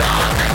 rock.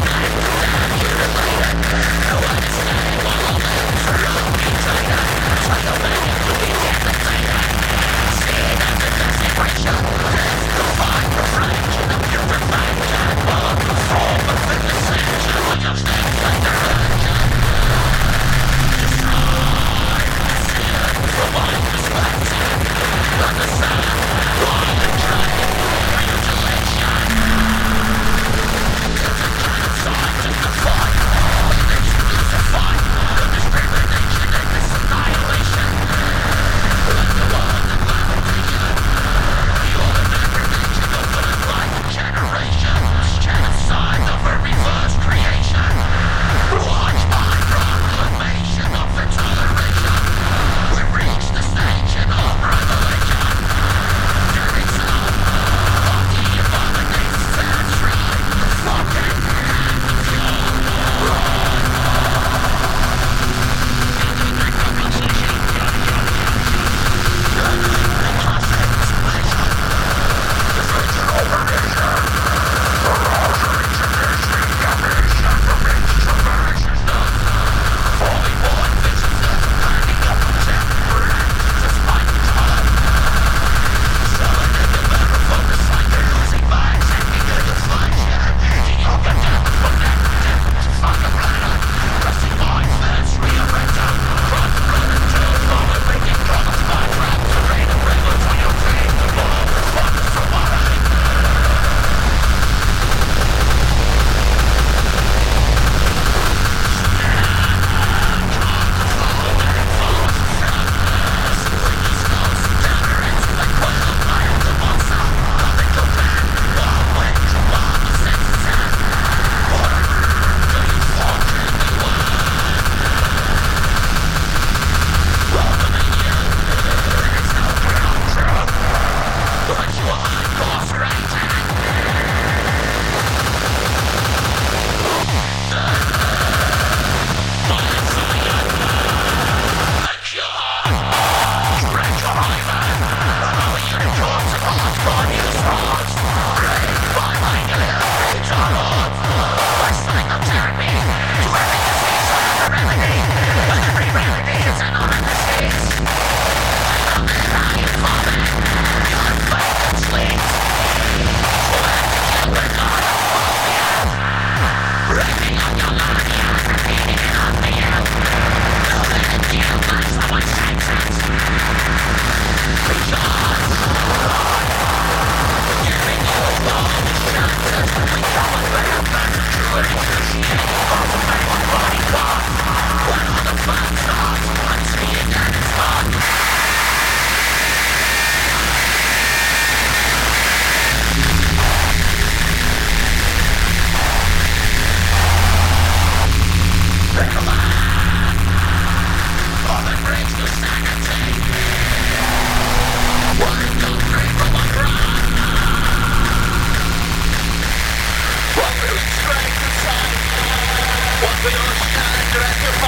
Gracias.